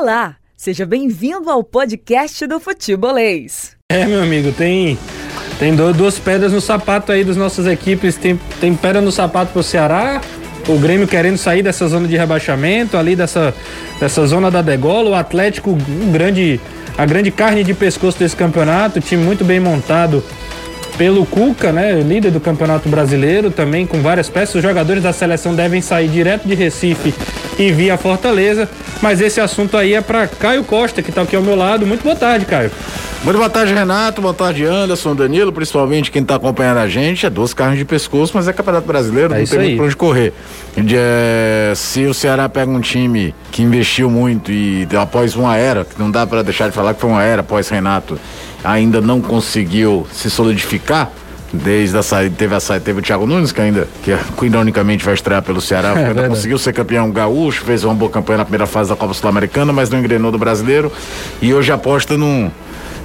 Olá, seja bem-vindo ao podcast do Futebolês. É, meu amigo, tem tem duas pedras no sapato aí das nossas equipes. Tem, tem pedra no sapato pro Ceará, o Grêmio querendo sair dessa zona de rebaixamento, ali dessa, dessa zona da degola, o Atlético, um grande, a grande carne de pescoço desse campeonato, time muito bem montado pelo Cuca, né, líder do Campeonato Brasileiro, também com várias peças. Os jogadores da seleção devem sair direto de Recife e via Fortaleza. Mas esse assunto aí é para Caio Costa, que está aqui ao meu lado. Muito boa tarde, Caio. Muito boa tarde, Renato. Boa tarde, Anderson, Danilo, principalmente quem está acompanhando a gente. É dois carros de pescoço, mas é Campeonato Brasileiro, é não tem aí. muito pra onde correr. É, se o Ceará pega um time que investiu muito e após uma era, que não dá para deixar de falar que foi uma era após Renato, ainda não conseguiu se solidificar. Desde a saída, teve a saída, teve o Thiago Nunes, que ainda, que ironicamente vai estrear pelo Ceará, é, ainda conseguiu ser campeão gaúcho, fez uma boa campanha na primeira fase da Copa Sul-Americana, mas não engrenou do brasileiro. E hoje aposta num,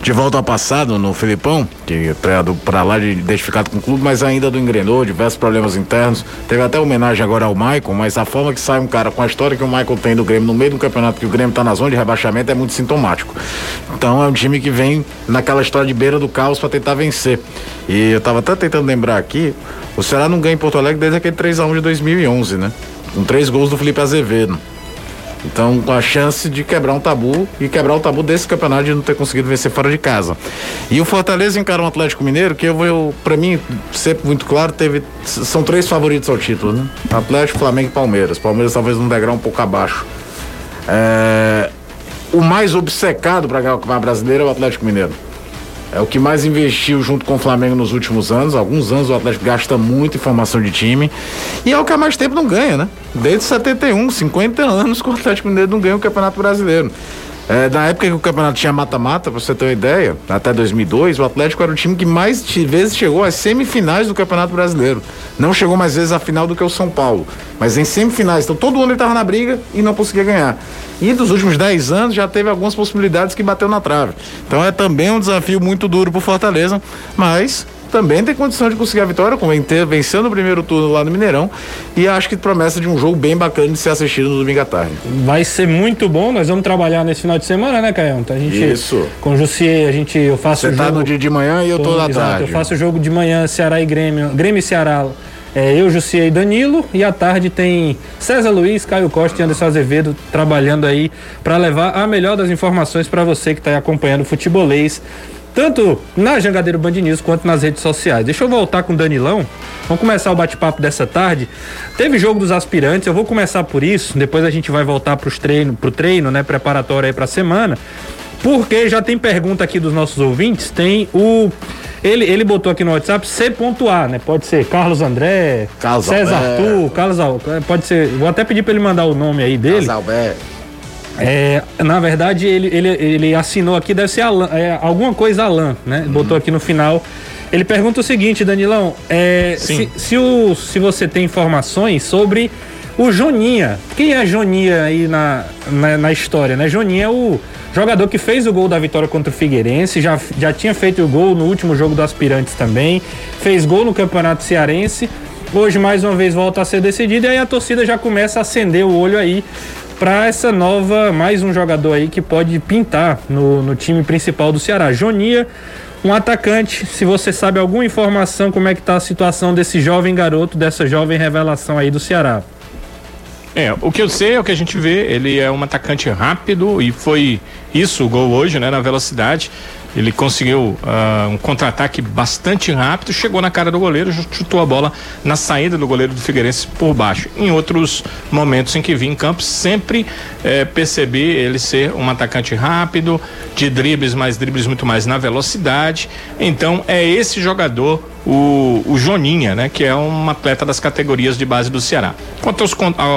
de volta ao passado no Filipão, que é para lá de identificado com o clube, mas ainda do engrenou, diversos problemas internos. Teve até homenagem agora ao Michael, mas a forma que sai um cara com a história que o Michael tem do Grêmio no meio do campeonato, que o Grêmio está na zona de rebaixamento, é muito sintomático. Então é um time que vem naquela história de beira do caos para tentar vencer. E eu estava até tentando lembrar aqui, o Ceará não ganha em Porto Alegre desde aquele 3 a 1 de 2011, né? Com três gols do Felipe Azevedo. Então, com a chance de quebrar um tabu e quebrar o tabu desse campeonato de não ter conseguido vencer fora de casa. E o Fortaleza encara um Atlético Mineiro que eu vou, para mim, sempre muito claro, teve são três favoritos ao título, né? Atlético, Flamengo e Palmeiras. Palmeiras talvez num degrau um pouco abaixo. É, o mais obcecado para ganhar o Campeonato Brasileiro é o Atlético Mineiro. É o que mais investiu junto com o Flamengo nos últimos anos. Alguns anos o Atlético gasta muito em formação de time. E é o que há mais tempo não ganha, né? Desde 71, 50 anos que o Atlético Mineiro não ganha o Campeonato Brasileiro. É, na época que o campeonato tinha mata-mata, pra você ter uma ideia, até 2002, o Atlético era o time que mais vezes chegou às semifinais do Campeonato Brasileiro. Não chegou mais vezes à final do que o São Paulo, mas em semifinais. Então todo ano ele estava na briga e não conseguia ganhar. E dos últimos 10 anos já teve algumas possibilidades que bateu na trave. Então é também um desafio muito duro pro Fortaleza, mas também tem condição de conseguir a vitória, como vencendo o primeiro turno lá no Mineirão. E acho que promessa de um jogo bem bacana de ser assistido no domingo à tarde. Vai ser muito bom, nós vamos trabalhar nesse final de semana, né, Caio? Então a gente, Isso. Com o Jussier, a gente, eu faço Você tá no dia de manhã e eu tô, tô na tarde. Eu faço o jogo de manhã, Ceará e Grêmio, Grêmio e Ceará é, eu, Jussier e Danilo. E à tarde tem César Luiz, Caio Costa e Anderson Azevedo trabalhando aí para levar a melhor das informações para você que está acompanhando o futebolês. Tanto na Jangadeiro Band News quanto nas redes sociais. Deixa eu voltar com o Danilão. Vamos começar o bate-papo dessa tarde. Teve jogo dos aspirantes, eu vou começar por isso, depois a gente vai voltar para treino, pro treino, né, preparatório aí para a semana. Porque já tem pergunta aqui dos nossos ouvintes, tem o ele, ele botou aqui no WhatsApp C.A, né? Pode ser Carlos André, Carlos César Alberto. Arthur, Carlos Al... Pode ser. Vou até pedir para ele mandar o nome aí dele. Carlos Alberto. É, na verdade, ele, ele, ele assinou aqui, deve ser Alan, é, alguma coisa Alan, né? Uhum. Botou aqui no final. Ele pergunta o seguinte, Danilão: é, se, se, o, se você tem informações sobre o Joninha. Quem é Joninha aí na, na, na história, né? Joninha é o Jogador que fez o gol da vitória contra o Figueirense, já, já tinha feito o gol no último jogo do Aspirantes também, fez gol no Campeonato Cearense. Hoje mais uma vez volta a ser decidido e aí a torcida já começa a acender o olho aí para essa nova, mais um jogador aí que pode pintar no, no time principal do Ceará. Jonia, um atacante, se você sabe alguma informação como é que tá a situação desse jovem garoto, dessa jovem revelação aí do Ceará. É, o que eu sei é o que a gente vê, ele é um atacante rápido e foi isso o gol hoje, né, na velocidade. Ele conseguiu uh, um contra-ataque bastante rápido, chegou na cara do goleiro, chutou a bola na saída do goleiro do Figueirense por baixo. Em outros momentos em que vi em campo, sempre eh, percebi ele ser um atacante rápido, de dribles, mas dribles muito mais na velocidade. Então é esse jogador o, o Joninha, né, que é um atleta das categorias de base do Ceará. Quanto aos,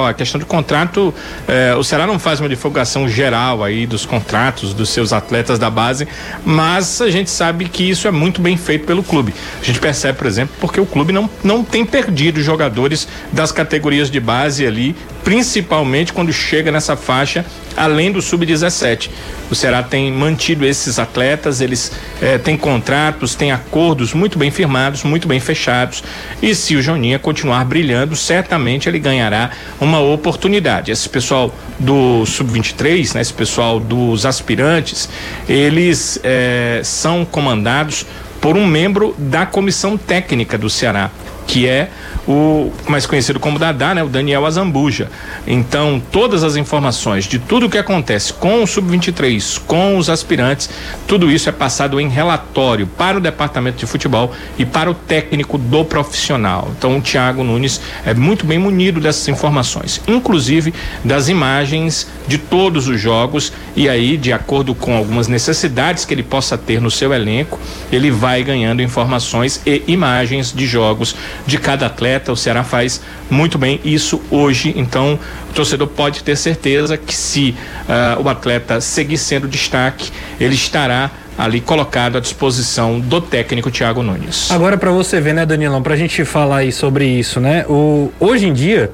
a questão de contrato, eh, o Ceará não faz uma divulgação geral aí dos contratos dos seus atletas da base, mas a gente sabe que isso é muito bem feito pelo clube. A gente percebe, por exemplo, porque o clube não, não tem perdido jogadores das categorias de base ali principalmente quando chega nessa faixa além do sub-17. O Ceará tem mantido esses atletas, eles eh, têm contratos, têm acordos muito bem firmados, muito bem fechados. E se o Joninha continuar brilhando, certamente ele ganhará uma oportunidade. Esse pessoal do sub-23, né, esse pessoal dos aspirantes, eles eh, são comandados por um membro da comissão técnica do Ceará, que é o mais conhecido como Dadá, né, o Daniel Azambuja. Então, todas as informações de tudo o que acontece com o sub-23, com os aspirantes, tudo isso é passado em relatório para o departamento de futebol e para o técnico do profissional. Então, o Thiago Nunes é muito bem munido dessas informações, inclusive das imagens de todos os jogos e aí, de acordo com algumas necessidades que ele possa ter no seu elenco, ele vai ganhando informações e imagens de jogos de cada atleta o Ceará faz muito bem isso hoje. Então, o torcedor pode ter certeza que se uh, o atleta seguir sendo destaque, ele estará ali colocado à disposição do técnico Thiago Nunes. Agora para você ver, né, Danilão, para a gente falar aí sobre isso, né? O hoje em dia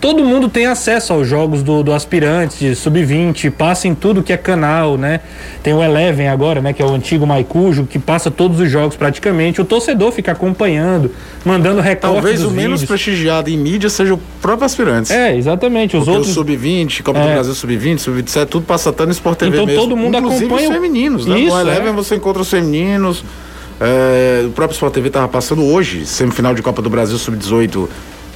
todo mundo tem acesso aos jogos do, do aspirante, sub-20, passa em tudo que é canal, né? Tem o Eleven agora, né? Que é o antigo Maicujo, que passa todos os jogos praticamente. O torcedor fica acompanhando, mandando recortes Talvez o menos prestigiado em mídia seja o próprio aspirante. É, exatamente. Os Porque outros. O sub-20, Copa é. do Brasil sub-20, sub-27, tudo passa tanto no Sport TV então, mesmo. todo mundo Inclusive acompanha. os femininos, né? Isso, no Eleven é. você encontra os femininos. É, o próprio Sport TV estava passando hoje, semifinal de Copa do Brasil sub-18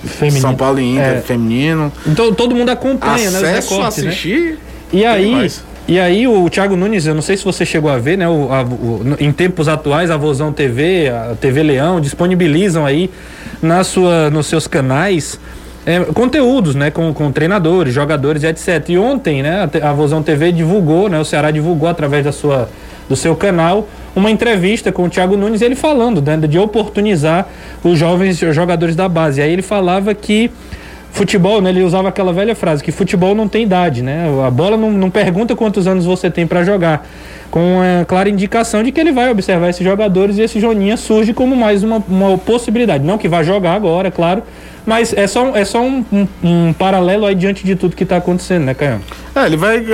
Feminino. São Paulo e Inter, é. feminino. Então todo mundo acompanha, Acesso né? Os recortes, assistir. Né? E aí, e aí o Thiago Nunes, eu não sei se você chegou a ver, né? O, a, o, em tempos atuais, a Vozão TV, a TV Leão disponibilizam aí na sua, nos seus canais é, conteúdos, né? Com, com treinadores, jogadores, etc. E ontem, né? A, a Vozão TV divulgou, né? O Ceará divulgou através da sua, do seu canal uma entrevista com o Thiago Nunes, ele falando né, de oportunizar os jovens jogadores da base. Aí ele falava que futebol, né, ele usava aquela velha frase, que futebol não tem idade, né? A bola não, não pergunta quantos anos você tem para jogar. Com a clara indicação de que ele vai observar esses jogadores e esse Joninha surge como mais uma, uma possibilidade. Não que vá jogar agora, claro, mas é só, é só um, um, um paralelo aí diante de tudo que está acontecendo, né, Caio? É, ele vai.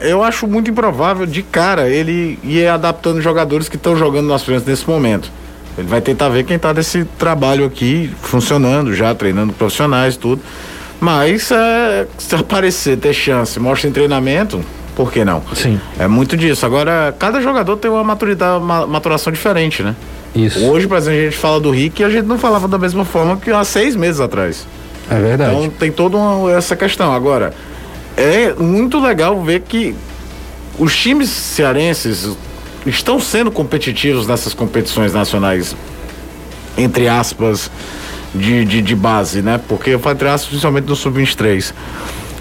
Eu acho muito improvável de cara ele ir adaptando jogadores que estão jogando nas frentes nesse momento. Ele vai tentar ver quem está desse trabalho aqui funcionando, já treinando profissionais, tudo. Mas é, se aparecer, ter chance, mostra em treinamento, por que não? Sim. É muito disso. Agora, cada jogador tem uma maturidade, uma maturação diferente, né? Isso. Hoje, por exemplo, a gente fala do Rick e a gente não falava da mesma forma que há seis meses atrás. É verdade. Então tem toda uma, essa questão. Agora, é muito legal ver que os times cearenses estão sendo competitivos nessas competições nacionais, entre aspas, de, de, de base, né? Porque eu falo entre aspas, principalmente no Sub-23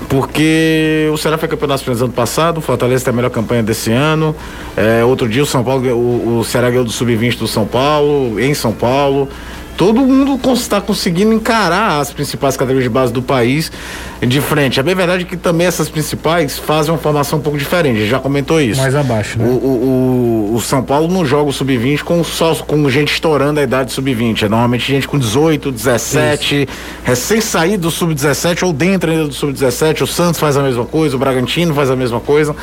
porque o Ceará foi campeão das ano passado, o Fortaleza tem a melhor campanha desse ano. É, outro dia o São Paulo, o, o Ceará ganhou do Sub-20 do São Paulo, em São Paulo todo mundo está conseguindo encarar as principais categorias de base do país de frente. É bem verdade que também essas principais fazem uma formação um pouco diferente, a gente já comentou isso. Mais abaixo, né? O, o, o, o São Paulo não joga o sub-20 com só com gente estourando a idade sub-20. É normalmente gente com 18, 17, recém saído do sub-17 ou dentro ainda do sub-17. O Santos faz a mesma coisa, o Bragantino faz a mesma coisa.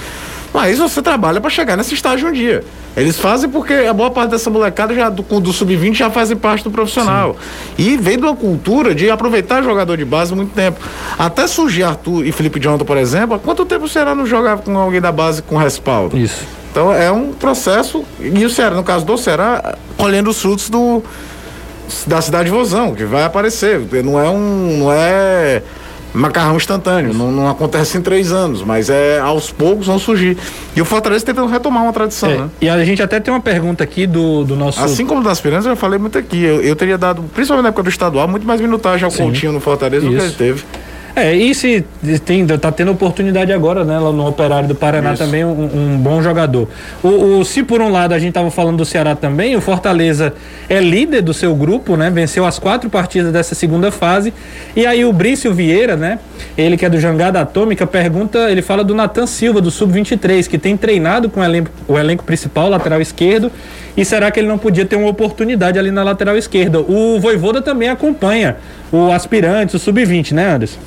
Mas você trabalha para chegar nesse estágio um dia. Eles fazem porque a boa parte dessa molecada já do, do sub-20 já fazem parte do profissional. Sim. E vem de uma cultura de aproveitar jogador de base muito tempo. Até surgir Arthur e Felipe Jonathan, por exemplo, há quanto tempo o Ceará não jogava com alguém da base com respaldo? Isso. Então é um processo. E o Ceará, no caso do Ceará, colhendo os frutos do da cidade de Vozão, que vai aparecer. Não é um. Não é macarrão instantâneo. Não, não, acontece em três anos, mas é aos poucos vão surgir. E o Fortaleza tentando retomar uma tradição, é, né? E a gente até tem uma pergunta aqui do, do nosso. Assim como das Piranhas, eu falei muito aqui. Eu, eu, teria dado, principalmente na época do estadual, muito mais minutagem ao Sim, Coutinho no Fortaleza Isso. do que ele teve. É, e se tem, tá tendo oportunidade agora, né, lá no Operário do Paraná Isso. também, um, um, bom jogador. O, o, se por um lado a gente tava falando do Ceará também, o Fortaleza é líder do seu grupo, né, venceu as quatro partidas dessa segunda fase, e aí o Brício Vieira, né, ele que é do Jangada Atômica, pergunta, ele fala do Natan Silva, do Sub-23, que tem treinado com o elenco, o elenco principal, lateral esquerdo, e será que ele não podia ter uma oportunidade ali na lateral esquerda? O Voivoda também acompanha o aspirante, o Sub-20, né, Anderson?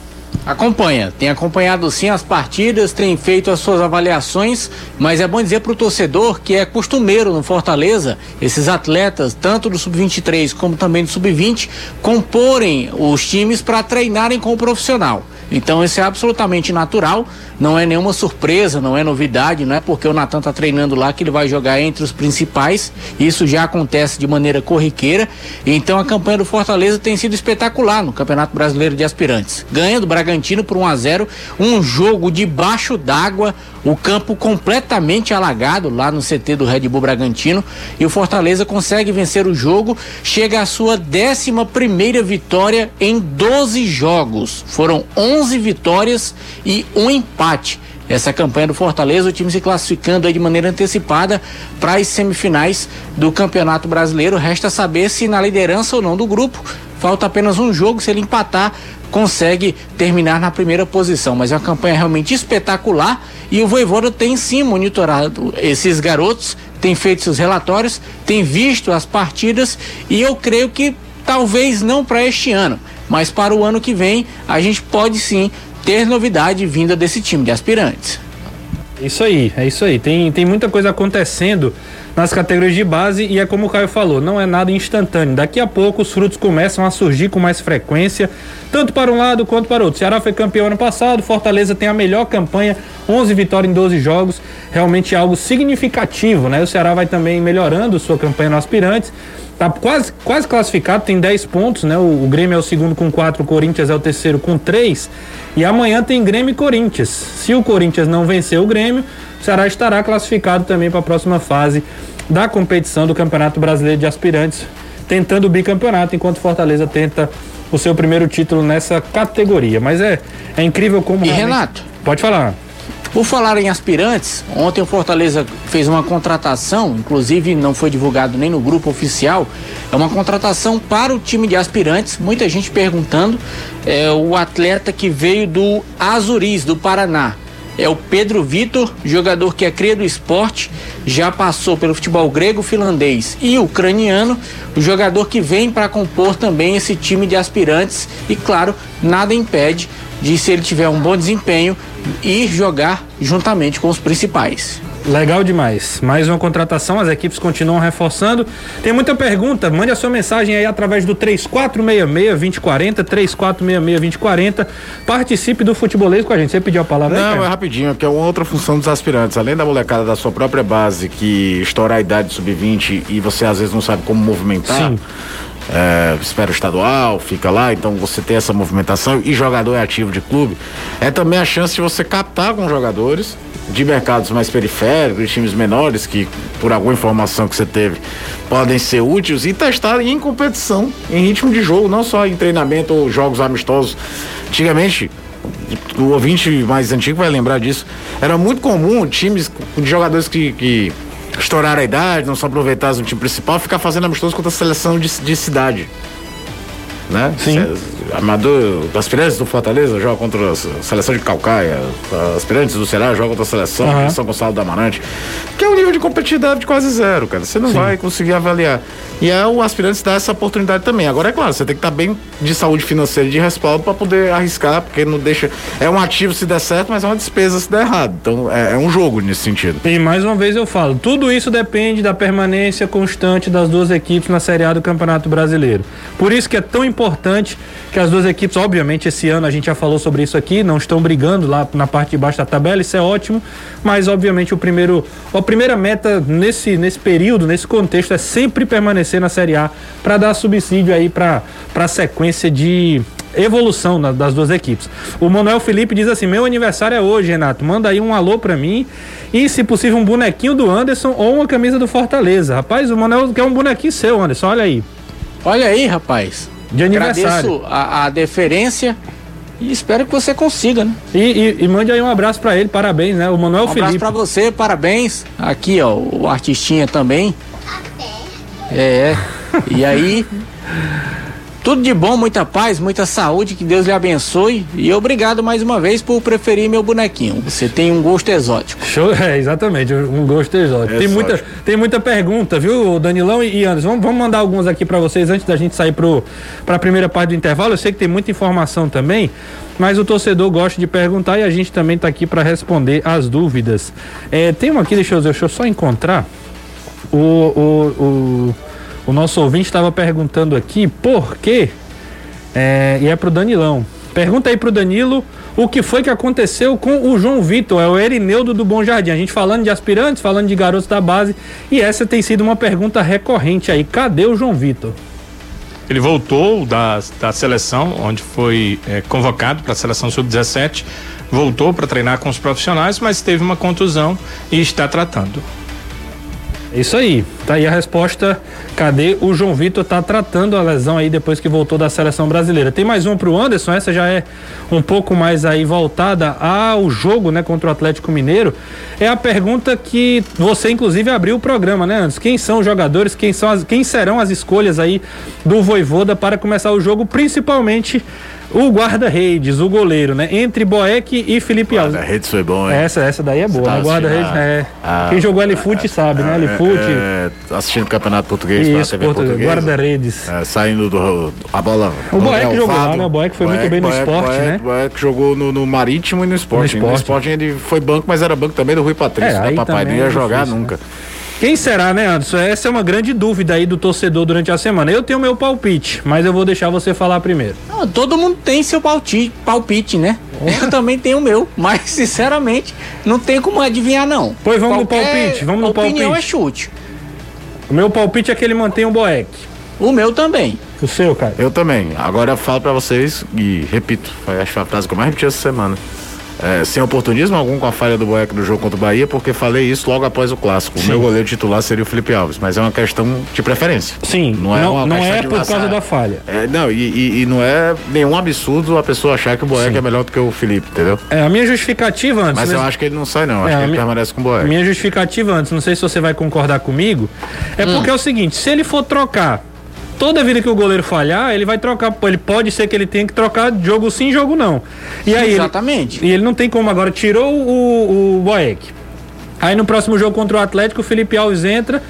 Acompanha, tem acompanhado sim as partidas, tem feito as suas avaliações, mas é bom dizer para o torcedor que é costumeiro no Fortaleza esses atletas, tanto do sub-23 como também do sub-20, comporem os times para treinarem com o profissional. Então isso é absolutamente natural, não é nenhuma surpresa, não é novidade, não é porque o Natan está treinando lá que ele vai jogar entre os principais. Isso já acontece de maneira corriqueira. Então a campanha do Fortaleza tem sido espetacular no Campeonato Brasileiro de Aspirantes. Ganha do Bragantino por 1 a 0, um jogo debaixo d'água, o campo completamente alagado lá no CT do Red Bull Bragantino e o Fortaleza consegue vencer o jogo, chega à sua 11 primeira vitória em 12 jogos. Foram 11 vitórias e um empate. Essa campanha do Fortaleza, o time se classificando de maneira antecipada para as semifinais do Campeonato Brasileiro. Resta saber se na liderança ou não do grupo. Falta apenas um jogo, se ele empatar, consegue terminar na primeira posição. Mas é uma campanha realmente espetacular e o Voivoda tem sim monitorado esses garotos, tem feito seus relatórios, tem visto as partidas e eu creio que talvez não para este ano, mas para o ano que vem a gente pode sim ter novidade vinda desse time de aspirantes. Isso aí, é isso aí. Tem, tem muita coisa acontecendo nas categorias de base e é como o Caio falou, não é nada instantâneo. Daqui a pouco os frutos começam a surgir com mais frequência, tanto para um lado quanto para outro. Ceará foi campeão ano passado, Fortaleza tem a melhor campanha, 11 vitórias em 12 jogos, realmente é algo significativo, né? O Ceará vai também melhorando sua campanha no aspirantes. Tá quase, quase classificado, tem 10 pontos, né? O, o Grêmio é o segundo com 4, o Corinthians é o terceiro com 3. E amanhã tem Grêmio e Corinthians. Se o Corinthians não vencer o Grêmio, o Ceará estará classificado também para a próxima fase da competição do Campeonato Brasileiro de Aspirantes, tentando o bicampeonato, enquanto Fortaleza tenta o seu primeiro título nessa categoria. Mas é, é incrível como. E realmente... Renato? Pode falar. Por falar em aspirantes, ontem o Fortaleza fez uma contratação, inclusive não foi divulgado nem no grupo oficial, é uma contratação para o time de aspirantes. Muita gente perguntando, é o atleta que veio do Azuris, do Paraná. É o Pedro Vitor, jogador que é cria do esporte, já passou pelo futebol grego, finlandês e ucraniano, o jogador que vem para compor também esse time de aspirantes e claro, nada impede de se ele tiver um bom desempenho ir jogar juntamente com os principais. Legal demais. Mais uma contratação, as equipes continuam reforçando. Tem muita pergunta, mande a sua mensagem aí através do 3466-2040, 3466-2040. Participe do futebolês com a gente. Você pediu a palavra Não, aí, é rapidinho, que é uma outra função dos aspirantes. Além da molecada da sua própria base, que estoura a idade sub-20 e você às vezes não sabe como movimentar. Sim é, espera estadual, fica lá, então você tem essa movimentação e jogador é ativo de clube, é também a chance de você captar alguns jogadores de mercados mais periféricos, de times menores, que por alguma informação que você teve podem ser úteis e testar em competição, em ritmo de jogo, não só em treinamento ou jogos amistosos. Antigamente, o ouvinte mais antigo vai lembrar disso, era muito comum times de jogadores que, que estourar a idade, não são aproveitados no time principal, ficar fazendo amistoso contra a seleção de, de cidade. Né? Sim. Amador, aspirantes do Fortaleza joga contra a seleção de Calcaia, aspirantes do Ceará joga contra a seleção uhum. de São Gonçalo do Amarante, que é um nível de competitividade de quase zero, cara. Você não Sim. vai conseguir avaliar. E é o aspirante dá essa oportunidade também. Agora é claro, você tem que estar bem de saúde financeira, de respaldo para poder arriscar, porque não deixa. É um ativo se der certo, mas é uma despesa se der errado. Então é, é um jogo nesse sentido. E mais uma vez eu falo, tudo isso depende da permanência constante das duas equipes na Série A do Campeonato Brasileiro. Por isso que é tão importante que as duas equipes, obviamente, esse ano a gente já falou sobre isso aqui, não estão brigando lá na parte de baixo da tabela, isso é ótimo, mas obviamente o primeiro, a primeira meta nesse, nesse período, nesse contexto, é sempre permanecer na Série A para dar subsídio aí para a sequência de evolução das duas equipes. O Manuel Felipe diz assim: meu aniversário é hoje, Renato. Manda aí um alô para mim e, se possível, um bonequinho do Anderson ou uma camisa do Fortaleza. Rapaz, o Manuel quer um bonequinho seu, Anderson. Olha aí. Olha aí, rapaz. De aniversário. Agradeço a, a deferência e espero que você consiga, né? E, e, e mande aí um abraço para ele, parabéns, né? O Manuel um Felipe. Um abraço para você, parabéns. Aqui, ó, o artistinha também. É, e aí Tudo de bom, muita paz, muita saúde, que Deus lhe abençoe. E obrigado mais uma vez por preferir meu bonequinho. Você tem um gosto exótico. Show, é, exatamente, um gosto exótico. Tem, muita, tem muita pergunta, viu, Danilão e Anderson? Vamos, vamos mandar algumas aqui para vocês antes da gente sair para a primeira parte do intervalo. Eu sei que tem muita informação também, mas o torcedor gosta de perguntar e a gente também está aqui para responder as dúvidas. É, tem uma aqui, deixa eu, deixa eu só encontrar. O, o, o o nosso ouvinte estava perguntando aqui por quê, é, e é pro Danilão. Pergunta aí pro Danilo o que foi que aconteceu com o João Vitor, é o Erineudo do Bom Jardim. A gente falando de aspirantes, falando de garotos da base, e essa tem sido uma pergunta recorrente aí. Cadê o João Vitor? Ele voltou da, da seleção, onde foi é, convocado para a seleção sub-17, voltou para treinar com os profissionais, mas teve uma contusão e está tratando. Isso aí. Tá aí a resposta. Cadê o João Vitor tá tratando a lesão aí depois que voltou da seleção brasileira? Tem mais uma pro Anderson, essa já é um pouco mais aí voltada ao jogo, né, contra o Atlético Mineiro. É a pergunta que você inclusive abriu o programa, né, Anderson? Quem são os jogadores, quem são as, quem serão as escolhas aí do Voivoda para começar o jogo, principalmente o guarda-redes, o goleiro, né? Entre Boeck e Felipe Alves. Guarda-redes foi bom, hein? Essa, essa daí é boa, tá né? Guarda-redes, é. Ah, Quem jogou L-Foot sabe, né? L-Foot. É, é, assistindo o Campeonato Português, Isso, Português, Guarda-redes. É, saindo do, a bola. O Boeck jogou lá, né? O Boeck foi Boeck, muito bem no esporte, Boeck, né? O Boeck jogou no, no, Marítimo e no esporte. No esporte. ele foi banco, mas era banco também do Rui Patrício, é, né? Papai não ia jogar difícil, nunca. Né? Quem será, né, Anderson? Essa é uma grande dúvida aí do torcedor durante a semana. Eu tenho meu palpite, mas eu vou deixar você falar primeiro. Não, todo mundo tem seu palpite, palpite né? Eu também tenho o meu, mas sinceramente não tem como adivinhar não. Pois vamos Qualquer no palpite, vamos no palpite. opinião é chute. O meu palpite é que ele mantém o Boeck. O meu também. O seu, cara? Eu também. Agora eu falo para vocês e repito, acho que foi a frase que eu mais repeti essa semana é, sem oportunismo algum com a falha do Boeck no jogo contra o Bahia, porque falei isso logo após o clássico. Sim. O meu goleiro titular seria o Felipe Alves, mas é uma questão de preferência. Sim, não é, não, uma não é por causa da falha. É, não, e, e, e, não é nenhum absurdo a pessoa achar que o Boeck é melhor do que o Felipe, entendeu? É, a minha justificativa antes. Mas eu acho que ele não sai, não. Acho é, que ele minha, permanece com o Boeck. Minha justificativa antes, não sei se você vai concordar comigo, é hum. porque é o seguinte: se ele for trocar toda vida que o goleiro falhar, ele vai trocar. Ele pode ser que ele tenha que trocar jogo sim, jogo não. E aí Exatamente. Ele, e ele não tem como agora. Tirou o, o Boeck. Aí no próximo jogo contra o Atlético, o Felipe Alves entra,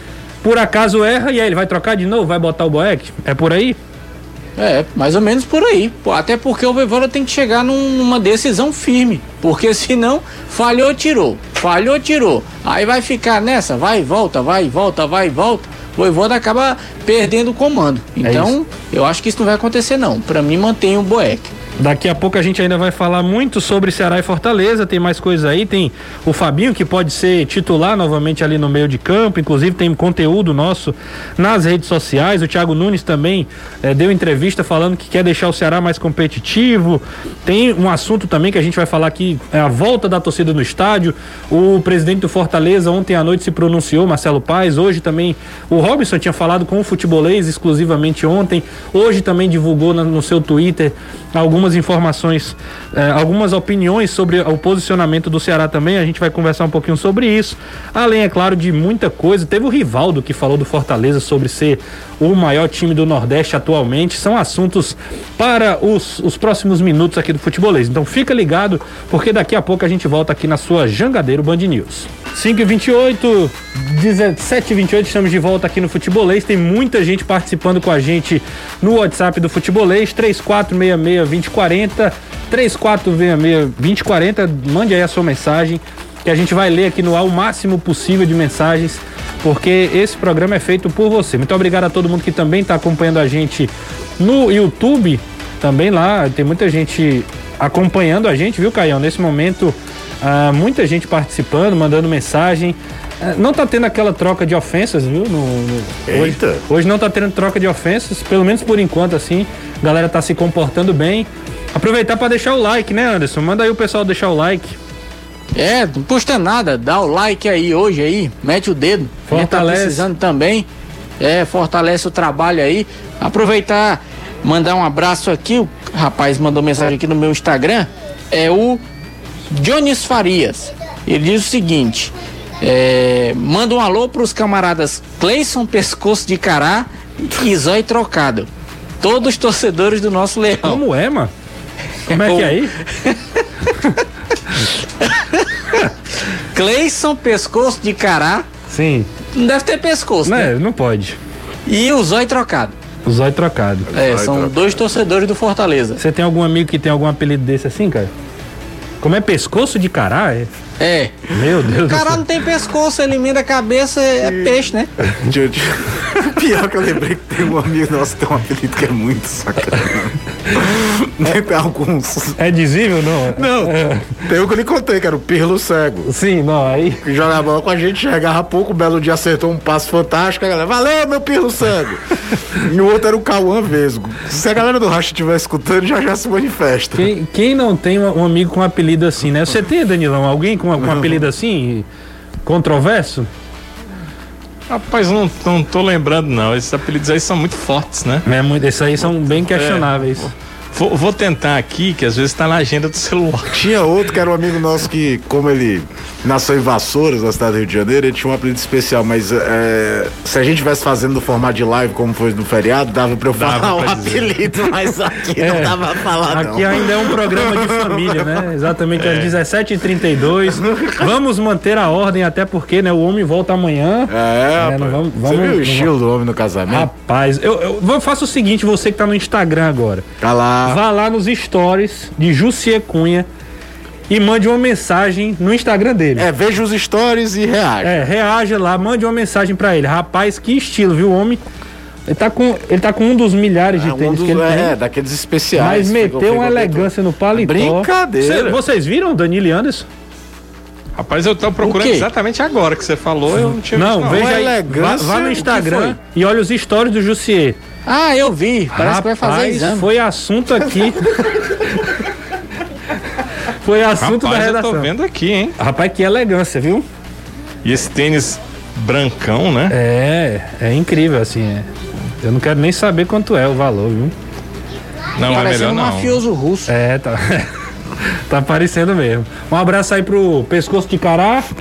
por acaso erra, e aí ele vai trocar de novo, vai botar o Boeck? É por aí? É, mais ou menos por aí. Até porque o Voivoda tem que chegar numa decisão firme. Porque senão, falhou, tirou. Falhou, tirou. Aí vai ficar nessa, vai e volta, vai e volta, vai e volta. Voivoda acaba perdendo o comando. É então, é eu acho que isso não vai acontecer não. Para mim mantém o Boeck. Daqui a pouco a gente ainda vai falar muito sobre Ceará e Fortaleza. Tem mais coisa aí. Tem o Fabinho, que pode ser titular novamente ali no meio de campo. Inclusive, tem conteúdo nosso nas redes sociais. O Thiago Nunes também eh, deu entrevista falando que quer deixar o Ceará mais competitivo. Tem um assunto também que a gente vai falar aqui: é a volta da torcida no estádio. O presidente do Fortaleza ontem à noite se pronunciou, Marcelo Paes. Hoje também o Robson tinha falado com o futebolês exclusivamente ontem. Hoje também divulgou no, no seu Twitter algumas informações, eh, algumas opiniões sobre o posicionamento do Ceará também. A gente vai conversar um pouquinho sobre isso. Além, é claro, de muita coisa. Teve o Rivaldo que falou do Fortaleza sobre ser o maior time do Nordeste atualmente. São assuntos para os, os próximos minutos aqui do Futebolês. Então fica ligado, porque daqui a pouco a gente volta aqui na sua Jangadeiro Band News. 5 e 28 17 e 28 estamos de volta aqui no Futebolês. Tem muita gente participando com a gente no WhatsApp do Futebolês, 3466-2040, 3466-2040. Mande aí a sua mensagem, que a gente vai ler aqui no ar o máximo possível de mensagens, porque esse programa é feito por você. Muito obrigado a todo mundo que também está acompanhando a gente no YouTube. Também lá, tem muita gente acompanhando a gente, viu, Caião? Nesse momento ah, muita gente participando, mandando mensagem. Ah, não está tendo aquela troca de ofensas, viu? No, no, Eita. Hoje, hoje não está tendo troca de ofensas, pelo menos por enquanto, assim. A galera está se comportando bem. Aproveitar para deixar o like, né, Anderson? Manda aí o pessoal deixar o like. É, não custa nada, dá o like aí hoje aí, mete o dedo. Fortalece. Tá precisando também. É, fortalece o trabalho aí. Aproveitar, mandar um abraço aqui. O rapaz mandou mensagem aqui no meu Instagram. É o Jones Farias. Ele diz o seguinte: é, manda um alô para os camaradas Cleison Pescoço de Cará e Zói Trocado. todos os torcedores do nosso Leão. Como é, mano? Como é que é aí? Cleison Pescoço de Cará. Sim. Não deve ter pescoço, não, né? Não pode. E o Zóio Trocado. O Zóio Trocado. É, Zóio são trocado. dois torcedores do Fortaleza. Você tem algum amigo que tem algum apelido desse assim, cara? Como é pescoço de cará? É? É. Meu Deus do Cará céu. não tem pescoço, ele emenda a cabeça, é peixe, né? Pior que eu lembrei que tem um amigo nosso que tem um apelido que é muito sacanagem. Tem alguns. É dizível, não? Não, tem um que eu lhe contei, que era o Pirlo Cego. Sim, não, aí. Que jogava bola com a gente, chegava pouco, um belo dia acertou um passo fantástico, a galera, valeu, meu Pirlo Cego! e o outro era o Cauã Vesgo. Se a galera do Racha estiver escutando, já já se manifesta. Quem, quem não tem um, um amigo com um apelido assim, né? Você tem, Danilão, alguém com, com um apelido assim? Controverso? Rapaz, não, não tô lembrando, não. Esses apelidos aí são muito fortes, né? É, muito, esses aí são bem questionáveis. Vou, vou tentar aqui, que às vezes tá na agenda do celular. Tinha outro que era um amigo nosso que, como ele nasceu em Vassouras, na cidade do Rio de Janeiro, ele tinha um apelido especial, mas é, se a gente tivesse fazendo no formato de live, como foi no feriado, dava pra eu Dava falar pra o dizer. apelido, mas aqui não dava pra falar, não. Aqui ainda é um programa de família, né? Exatamente às 17h32. Vamos manter a ordem, até porque né, o homem volta amanhã. É, rapaz. não vamos- Você vamos- viu o não estilo do homem no casamento? Rapaz, eu, eu, eu faço o seguinte, você que tá no Instagram agora. Tá lá. Vá lá nos stories de Jussier Cunha e mande uma mensagem no Instagram dele. É, veja os stories e reage. É, reaja lá, mande uma mensagem pra ele. Rapaz, que estilo, viu, o homem? Ele tá com, ele tá com um dos milhares de É, um tênis dos- que ele tem. é, daqueles especiais. Mas meteu uma elegância no paletó. Brincadeira. Cê- vocês viram o Danilo e Anderson? Rapaz, eu tô procurando exatamente agora que você falou, eu não tinha Não, visto, veja Uma aí. Vá, elegância, vá no Instagram e olha os stories do Jussier. Ah, eu vi. Parece que vai fazer Rapaz, exame. foi assunto aqui. foi assunto Rapaz, da eu tô redação. vendo aqui, hein? Rapaz, que elegância, viu? E esse tênis brancão, né? É, é incrível, assim. é. Eu não quero nem saber quanto é o valor, viu? Não, é melhor um não. mafioso russo. É, tá. tá parecendo mesmo. Um abraço aí pro Pescoço de Cará.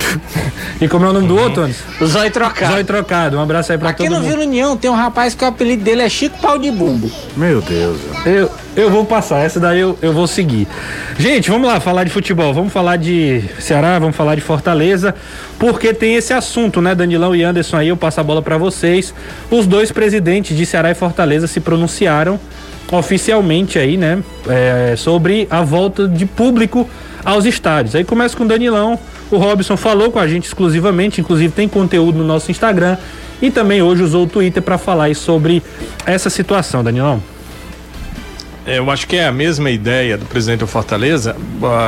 E como é o nome do outro, Anderson? O Zóio Trocado. Zóio Trocado. Um abraço aí pra Aqui todo no mundo. Vila União tem um rapaz que o apelido dele é Chico Pau de Bumbo. Meu Deus. Eu, eu vou passar, essa daí eu, eu vou seguir. Gente, vamos lá falar de futebol. Vamos falar de Ceará, vamos falar de Fortaleza, porque tem esse assunto, né? Danilão e Anderson aí, eu passo a bola pra vocês. Os dois presidentes de Ceará e Fortaleza se pronunciaram oficialmente aí, né? é, sobre a volta de público aos estádios. Aí começa com o Danilão. O Robson falou com a gente exclusivamente, inclusive tem conteúdo no nosso Instagram. E também hoje usou o Twitter para falar sobre essa situação, Danilão. É, Eu acho que é a mesma ideia do presidente do Fortaleza.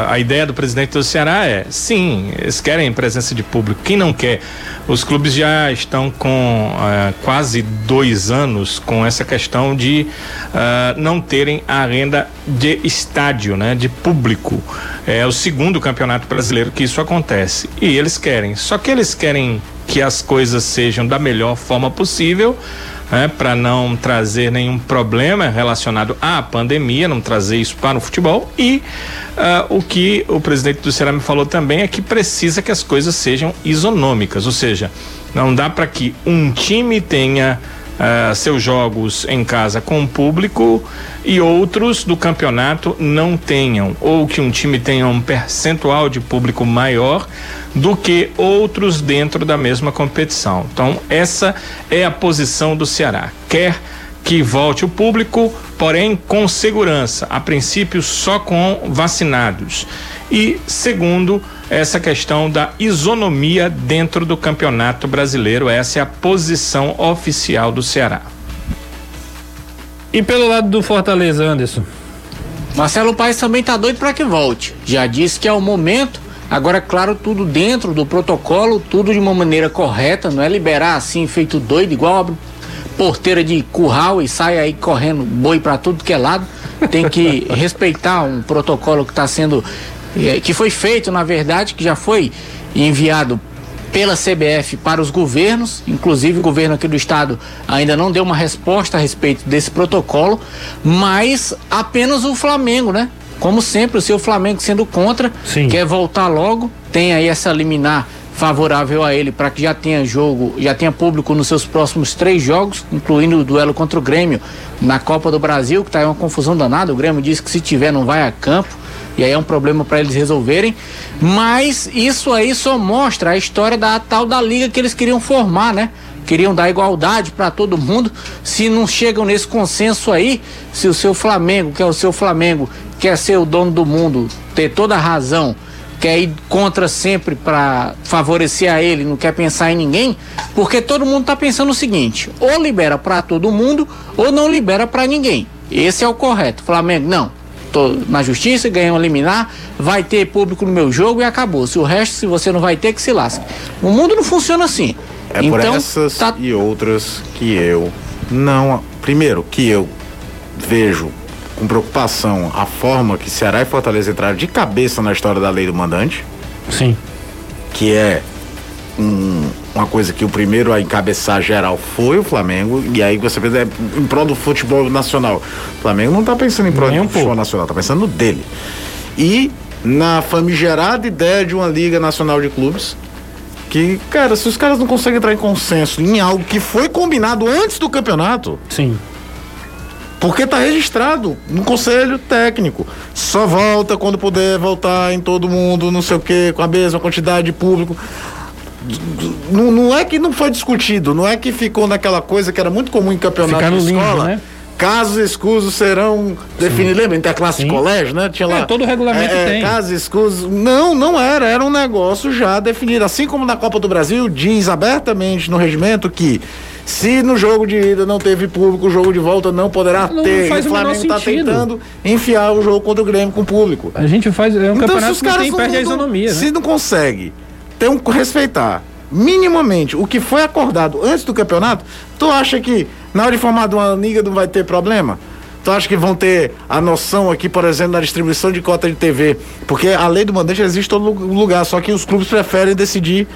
A- ideia do presidente do Ceará é, sim, eles querem presença de público. Quem não quer? Os clubes já estão com ah, quase dois anos com essa questão de ah, não terem a renda de estádio, né, de público. É o segundo campeonato brasileiro que isso acontece. E eles querem. Só que eles querem que as coisas sejam da melhor forma possível né, para não trazer nenhum problema relacionado à pandemia, não trazer isso para o futebol. E ah, o que o presidente do Ceará me falou também é que precisa que as coisas sejam isonômicas, ou seja, não dá para que um time tenha ah, seus jogos em casa com o público e outros do campeonato não tenham, ou que um time tenha um percentual de público maior do que outros dentro da mesma competição. Então, essa é a posição do Ceará. Quer que volte o público, porém com segurança, a princípio só com vacinados. E segundo, essa questão da isonomia dentro do Campeonato Brasileiro, essa é a posição oficial do Ceará. E pelo lado do Fortaleza, Anderson? Marcelo Paes também tá doido para que volte. Já disse que é o momento. Agora, claro, tudo dentro do protocolo, tudo de uma maneira correta, não é liberar assim, feito doido, igual porteira de curral e sai aí correndo boi para tudo que é lado. Tem que respeitar um protocolo que está sendo, eh, que foi feito, na verdade, que já foi enviado pela CBF para os governos, inclusive o governo aqui do estado ainda não deu uma resposta a respeito desse protocolo, mas apenas o Flamengo, né? Como sempre, o seu Flamengo sendo contra, Sim. quer voltar logo, tem aí essa liminar favorável a ele para que já tenha jogo, já tenha público nos seus próximos três jogos, incluindo o duelo contra o Grêmio na Copa do Brasil, que está uma confusão danada. O Grêmio disse que se tiver não vai a campo. E aí é um problema para eles resolverem. Mas isso aí só mostra a história da tal da liga que eles queriam formar, né? Queriam dar igualdade para todo mundo. Se não chegam nesse consenso aí, se o seu Flamengo, que é o seu Flamengo, quer ser o dono do mundo, ter toda a razão quer ir contra sempre para favorecer a ele, não quer pensar em ninguém, porque todo mundo está pensando o seguinte: ou libera para todo mundo ou não libera para ninguém. Esse é o correto. Flamengo, não. Tô na justiça, ganhei um liminar, vai ter público no meu jogo e acabou. Se o resto, se você não vai ter, que se lasque. O mundo não funciona assim. É então, por essas tá... e outras que eu não. Primeiro, que eu vejo com preocupação a forma que Ceará e Fortaleza entraram de cabeça na história da lei do mandante. Sim. Que é um, uma coisa que o primeiro a encabeçar geral foi o Flamengo, e aí você pensa é, em prol do futebol nacional. O Flamengo não está pensando em prol do futebol nacional, está pensando no dele. E na famigerada ideia de uma Liga Nacional de Clubes, que, cara, se os caras não conseguem entrar em consenso em algo que foi combinado antes do campeonato. Sim porque está registrado no conselho técnico. Só volta quando puder voltar em todo mundo, não sei o que, com a mesma quantidade de público. Não, não é que não foi discutido, não é que ficou naquela coisa que era muito comum em campeonato Ficar de escola. Limbo, né? Casos escusos serão definidos. Lembra? Interclasse de colégio, né? Tinha lá. É, todo regulamento é, tem. Casos escusos. Não, não era. Era um negócio já definido. Assim como na Copa do Brasil, diz abertamente no regimento que se no jogo de ida não teve público, o jogo de volta não poderá não ter. Faz o Flamengo está tentando enfiar o jogo contra o Grêmio com público. A gente faz. É um então, campeonato se os caras que tem, perde a isonomia. Se né? não consegue ter um, respeitar minimamente o que foi acordado antes do campeonato, tu acha que na hora de formar uma liga não vai ter problema? Tu acha que vão ter a noção aqui, por exemplo, na distribuição de cota de TV? Porque a lei do mandante existe em todo lugar, só que os clubes preferem decidir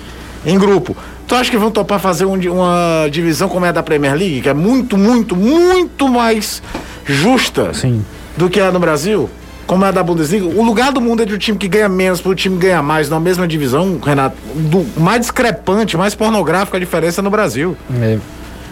em grupo. Tu acha que vão topar fazer um, uma divisão como é a da Premier League, que é muito, muito, muito mais justa Sim. do que a no Brasil? Como é a da Bundesliga? O lugar do mundo é de um time que ganha menos para o time que ganha mais na mesma divisão, Renato. Do mais discrepante, mais pornográfico a diferença no Brasil. É.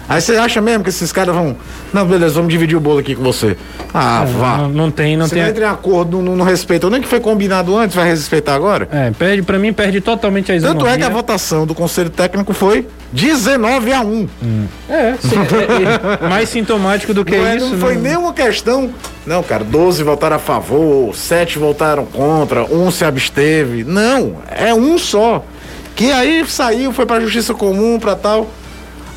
Aí você acha mesmo que esses caras vão. Não, beleza, vamos dividir o bolo aqui com você. Ah, é, vá. Não, não, tem, não você tem. Você entra em acordo, não, não respeita. Nem que foi combinado antes, vai respeitar agora? É, perde, pra mim, perde totalmente a isonomia. Tanto é que a votação do Conselho Técnico foi 19 a 1. Hum. É, sim, é, é, mais sintomático do que não isso. Não foi não... nenhuma questão. Não, cara, 12 votaram a favor, 7 votaram contra, um se absteve. Não, é um só. Que aí saiu, foi pra justiça comum, pra tal.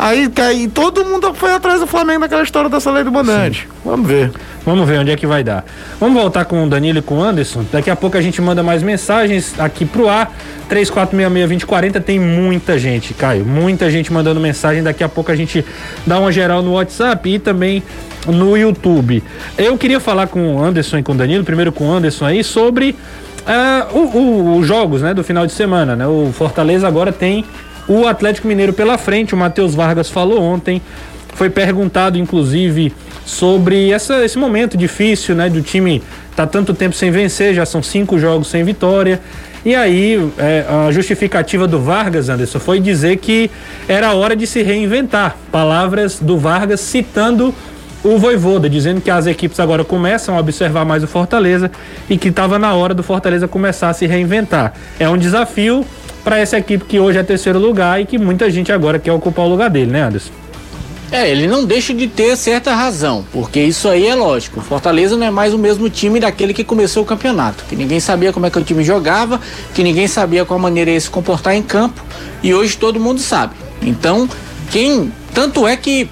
Aí, aí todo mundo foi atrás do Flamengo naquela história dessa lei do mandante. Vamos ver. Vamos ver onde é que vai dar. Vamos voltar com o Danilo e com o Anderson. Daqui a pouco a gente manda mais mensagens aqui pro ar. 3466-2040 tem muita gente, Caio. Muita gente mandando mensagem. Daqui a pouco a gente dá uma geral no WhatsApp e também no YouTube. Eu queria falar com o Anderson e com o Danilo, primeiro com o Anderson aí, sobre uh, os jogos né, do final de semana. Né? O Fortaleza agora tem o Atlético Mineiro pela frente. O Matheus Vargas falou ontem, foi perguntado inclusive sobre essa, esse momento difícil, né, do time tá tanto tempo sem vencer, já são cinco jogos sem vitória. E aí, é, a justificativa do Vargas, Anderson, foi dizer que era hora de se reinventar. Palavras do Vargas citando o Voivoda, dizendo que as equipes agora começam a observar mais o Fortaleza e que estava na hora do Fortaleza começar a se reinventar. É um desafio para essa equipe que hoje é terceiro lugar e que muita gente agora quer ocupar o lugar dele, né, Anderson? É, ele não deixa de ter certa razão, porque isso aí é lógico. O Fortaleza não é mais o mesmo time daquele que começou o campeonato, que ninguém sabia como é que o time jogava, que ninguém sabia qual maneira ia se comportar em campo, e hoje todo mundo sabe. Então, quem. Tanto é que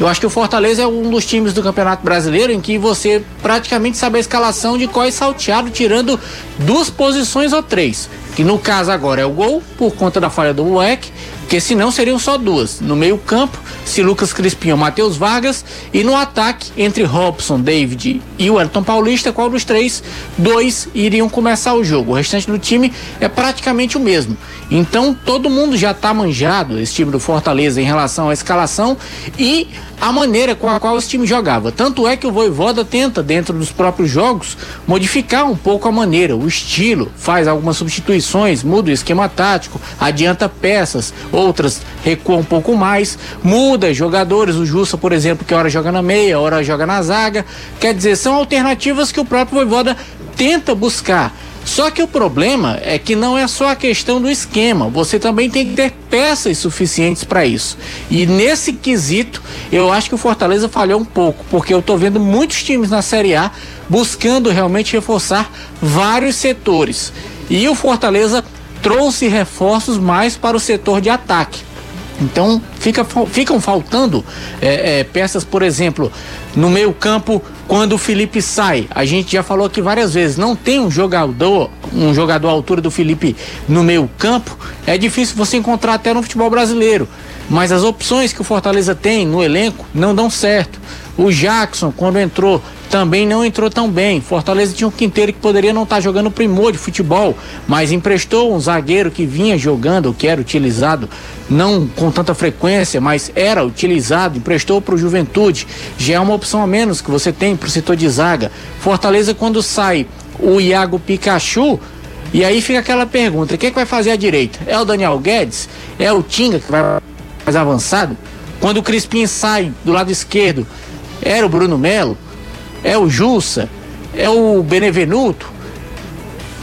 eu acho que o Fortaleza é um dos times do Campeonato Brasileiro em que você praticamente sabe a escalação de qual é salteado, tirando duas posições ou três. Que no caso agora é o gol, por conta da falha do moleque, porque senão seriam só duas. No meio-campo, se Lucas Crispim ou Matheus Vargas, e no ataque, entre Robson, David e o Elton Paulista, qual dos três, dois iriam começar o jogo. O restante do time é praticamente o mesmo. Então todo mundo já está manjado, esse time do Fortaleza, em relação à escalação e a maneira com a qual esse time jogava. Tanto é que o Voivoda tenta, dentro dos próprios jogos, modificar um pouco a maneira, o estilo, faz algumas substituições, muda o esquema tático, adianta peças, outras recua um pouco mais, muda jogadores, o Jussa, por exemplo, que hora joga na meia, hora joga na zaga. Quer dizer, são alternativas que o próprio Voivoda tenta buscar. Só que o problema é que não é só a questão do esquema, você também tem que ter peças suficientes para isso. E nesse quesito, eu acho que o Fortaleza falhou um pouco, porque eu estou vendo muitos times na Série A buscando realmente reforçar vários setores. E o Fortaleza trouxe reforços mais para o setor de ataque. Então fica, ficam faltando é, é, peças, por exemplo, no meio campo quando o Felipe sai. A gente já falou aqui várias vezes, não tem um jogador, um jogador à altura do Felipe no meio campo. É difícil você encontrar até no futebol brasileiro. Mas as opções que o Fortaleza tem no elenco não dão certo. O Jackson, quando entrou, também não entrou tão bem. Fortaleza tinha um quinteiro que poderia não estar tá jogando primor de futebol, mas emprestou um zagueiro que vinha jogando, que era utilizado, não com tanta frequência, mas era utilizado, emprestou para o Juventude. Já é uma opção a menos que você tem para o setor de zaga. Fortaleza, quando sai o Iago Pikachu, e aí fica aquela pergunta: quem é que vai fazer a direita? É o Daniel Guedes? É o Tinga que vai mais avançado? Quando o Crispim sai do lado esquerdo, era o Bruno Melo? É o Jussa, é o Benevenuto,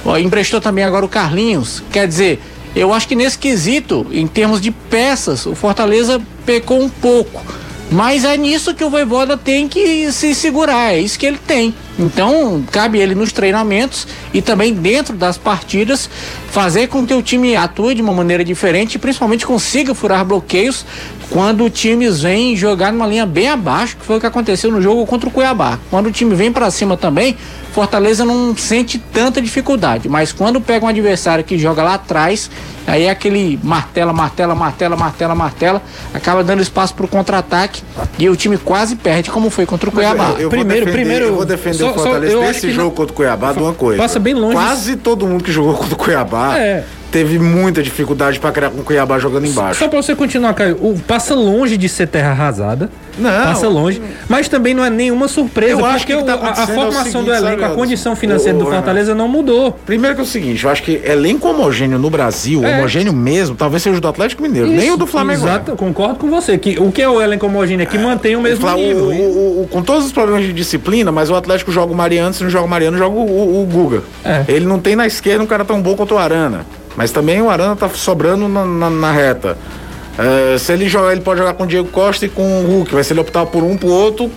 ó, emprestou também agora o Carlinhos. Quer dizer, eu acho que nesse quesito, em termos de peças, o Fortaleza pecou um pouco. Mas é nisso que o Voivoda tem que se segurar, é isso que ele tem. Então, cabe ele nos treinamentos e também dentro das partidas fazer com que o time atue de uma maneira diferente e principalmente consiga furar bloqueios quando times vêm jogar numa linha bem abaixo, que foi o que aconteceu no jogo contra o Cuiabá. Quando o time vem para cima também, Fortaleza não sente tanta dificuldade, mas quando pega um adversário que joga lá atrás, aí é aquele martela, martela, martela, martela, martela, acaba dando espaço para o contra-ataque e o time quase perde, como foi contra o Cuiabá. Eu, eu primeiro, defender, primeiro, eu vou defender só, o Fortaleza nesse jogo não... contra o Cuiabá de uma coisa. Passa bem longe. Quase todo mundo que jogou contra o Cuiabá é teve muita dificuldade para criar com o Cuiabá jogando embaixo. Só para você continuar, Caio, o, passa longe de ser terra arrasada. Não. Passa longe. Mas também não é nenhuma surpresa. Eu acho que, que tá a, a, formação é seguinte, do elenco, sabe, a condição financeira do Fortaleza não mudou. Primeiro que é o seguinte, eu acho que elenco homogêneo no Brasil, é. homogêneo mesmo, talvez seja o do Atlético Mineiro, Isso, nem o do Flamengo. Exato, eu concordo com você. Que, o que é o elenco homogêneo é que mantém o mesmo o, nível. O, o, com todos os problemas de disciplina, mas o Atlético joga o Mariano, se não joga o Mariano, joga o, Guga. É. Ele não tem na esquerda um cara tão bom quanto o Arana. Mas também o Arana tá sobrando na, na, na reta. É, se ele jogar, ele pode jogar com o Diego Costa e com o Hulk. Vai se ele optar por um, por outro.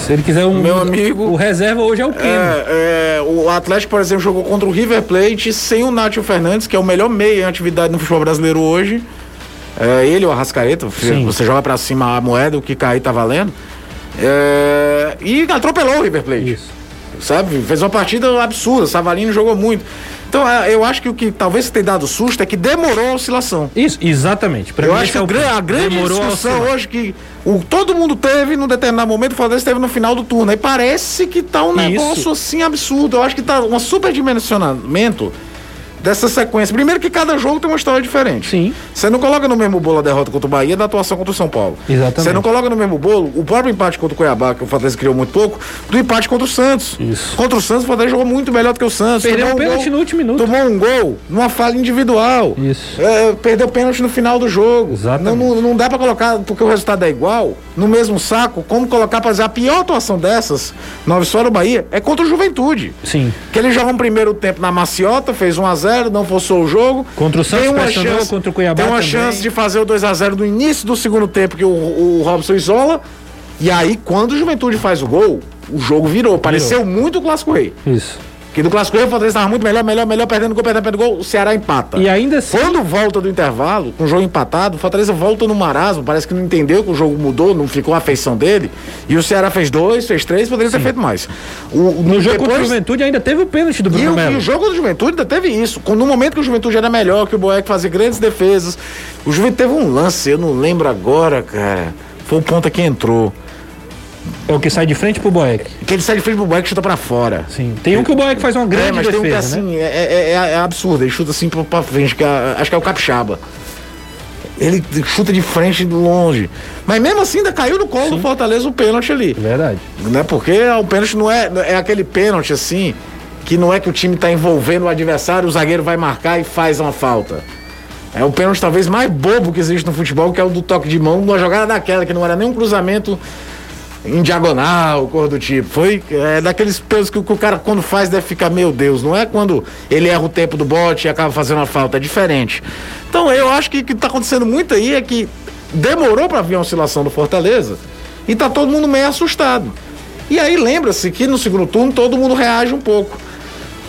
Se ele quiser um. Meu amigo. O reserva hoje é o Keno. É, é, o Atlético, por exemplo, jogou contra o River Plate sem o Nátio Fernandes, que é o melhor meio em atividade no futebol brasileiro hoje. É, ele, o Arrascaeta, Sim. você joga para cima a moeda, o que cair tá valendo. É, e atropelou o River Plate. Isso. Sabe? Fez uma partida absurda. Savarino jogou muito. Então, é, eu acho que o que talvez tenha dado susto é que demorou a oscilação. Isso, exatamente. Pra eu acho que é o, a grande demorou discussão hoje que o, todo mundo teve num determinado momento, o Fortaleza teve no final do turno. E parece que tá um negócio Isso. assim absurdo. Eu acho que tá um superdimensionamento dessa sequência. Primeiro que cada jogo tem uma história diferente. Sim. Você não coloca no mesmo bolo a derrota contra o Bahia da atuação contra o São Paulo. Exatamente. Você não coloca no mesmo bolo o próprio empate contra o Cuiabá, que o Fortaleza criou muito pouco, do empate contra o Santos. Isso. Contra o Santos, o Fortaleza jogou muito melhor do que o Santos. Perdeu um pênalti no último minuto. Tomou um gol numa falha individual. Isso. É, perdeu pênalti no final do jogo. Exatamente. Não, não, não dá para colocar, porque o resultado é igual, no mesmo saco, como colocar para fazer a pior atuação dessas, Nova História do Bahia, é contra o Juventude. Sim. Que ele joga um primeiro tempo na maciota, fez 1 a 0 não forçou o jogo. Contra o Santos tem uma chance, contra o Cuiabá Tem uma também. chance de fazer o 2 a 0 no início do segundo tempo que o, o Robson isola. E aí, quando o Juventude faz o gol, o jogo virou. Pareceu virou. muito o Clássico Rei. Isso. Que do Clássico o Fortaleza estava muito melhor, melhor, melhor, perdendo gol, perdendo, perdendo gol, o Ceará empata. E ainda assim. Quando volta do intervalo, com o jogo empatado, o Fortaleza volta no marasmo, parece que não entendeu que o jogo mudou, não ficou a feição dele. E o Ceará fez dois, fez três, poderia ter feito mais. O, no, no jogo depois... contra o Juventude ainda teve o pênalti do Bruno e, Melo. E o jogo do Juventude ainda teve isso. No momento que o Juventude era melhor, que o Boeck fazia grandes defesas, O Juventude teve um lance, eu não lembro agora, cara. Foi o ponta que entrou. É o que sai de frente pro Boeck. Que ele sai de frente pro Boeck e chuta pra fora. Sim. Tem um que o Boeck faz uma grande é, mas defesa, tem um que assim, né? é, é, é, é, absurdo. Ele chuta assim pra, pra frente, que é, acho que é o Capixaba. Ele chuta de frente de longe. Mas mesmo assim ainda caiu no colo Sim. do Fortaleza o pênalti ali. Verdade. Né? Porque o pênalti não é, é aquele pênalti assim, que não é que o time tá envolvendo o adversário, o zagueiro vai marcar e faz uma falta. É o pênalti talvez mais bobo que existe no futebol, que é o do toque de mão, uma jogada daquela, que não era nem um cruzamento em diagonal, cor do tipo. Foi é, daqueles pesos que, que, o cara, quando faz, deve ficar, meu Deus, não é quando ele erra o tempo do bote e acaba fazendo uma falta, é diferente. Então eu acho que o que está acontecendo muito aí é que demorou para vir a oscilação do Fortaleza e tá todo mundo meio assustado. E aí lembra-se que no segundo turno todo mundo reage um pouco.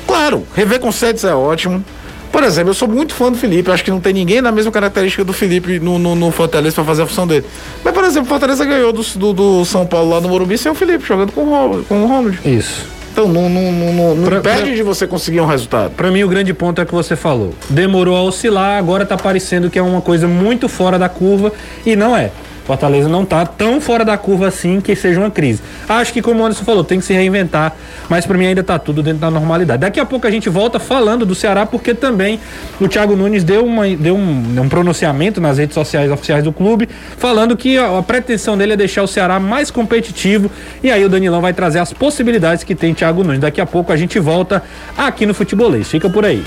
Claro, rever conceitos é ótimo. Por exemplo, eu sou muito fã do Felipe, acho que não tem ninguém da mesma característica do Felipe no, no, no Fortaleza para fazer a função dele. Mas, por exemplo, o Fortaleza ganhou do, do, do, São Paulo lá no Morumbi sem o Felipe, jogando com o, com o Ronald. Isso. Então não, não, não, não pra, impede pra, de você conseguir um resultado. Para mim, o grande ponto é que você falou. Demorou a oscilar, agora tá parecendo que é uma coisa muito fora da curva e não é. Fortaleza não está tão fora da curva assim que seja uma crise. Acho que, como o Anderson falou, tem que se reinventar, mas para mim ainda está tudo dentro da normalidade. Daqui a pouco a gente volta falando do Ceará, porque também o Thiago Nunes deu, uma, deu um, um pronunciamento nas redes sociais oficiais do clube, falando que a, a, pretensão dele é deixar o Ceará mais competitivo. E aí o Danilão vai trazer as possibilidades que tem Thiago Nunes. Daqui a pouco a gente volta aqui no Futebolês. Fica por aí.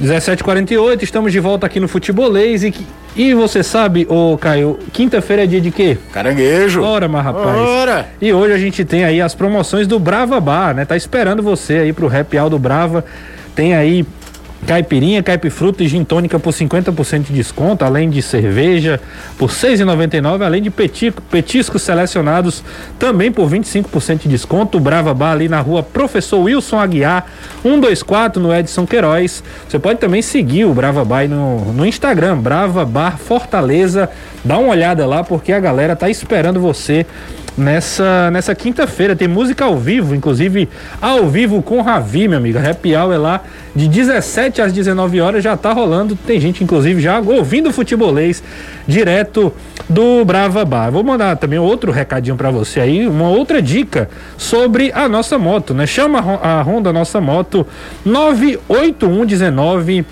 17h48, estamos de volta aqui no Futebolês e, e você sabe, ô Caio, quinta-feira é dia de quê? Caranguejo. Ora, mas rapaz. Ora. E hoje a gente tem aí as promoções do Brava Bar, né? Tá esperando você aí pro Happy Hour do Brava. Tem aí Caipirinha, caipifruta e gin tônica por 50% de desconto, além de cerveja por R$ 6,99, além de petico, petiscos selecionados também por 25% de desconto. Brava Bar ali na rua Professor Wilson Aguiar, 124 no Edson Queiroz. Você pode também seguir o Brava Bar no, no Instagram, Brava Bar Fortaleza. Dá uma olhada lá porque a galera tá esperando você nessa, nessa quinta-feira. Tem música ao vivo, inclusive ao vivo com Ravi, meu amigo. Happy Hour é lá de 17 às 19 horas já tá rolando. Tem gente, inclusive, já ouvindo futebolês direto do Brava Bar. Vou mandar também outro recadinho para você aí, uma outra dica sobre a nossa moto, né? Chama a Honda Nossa Moto 98119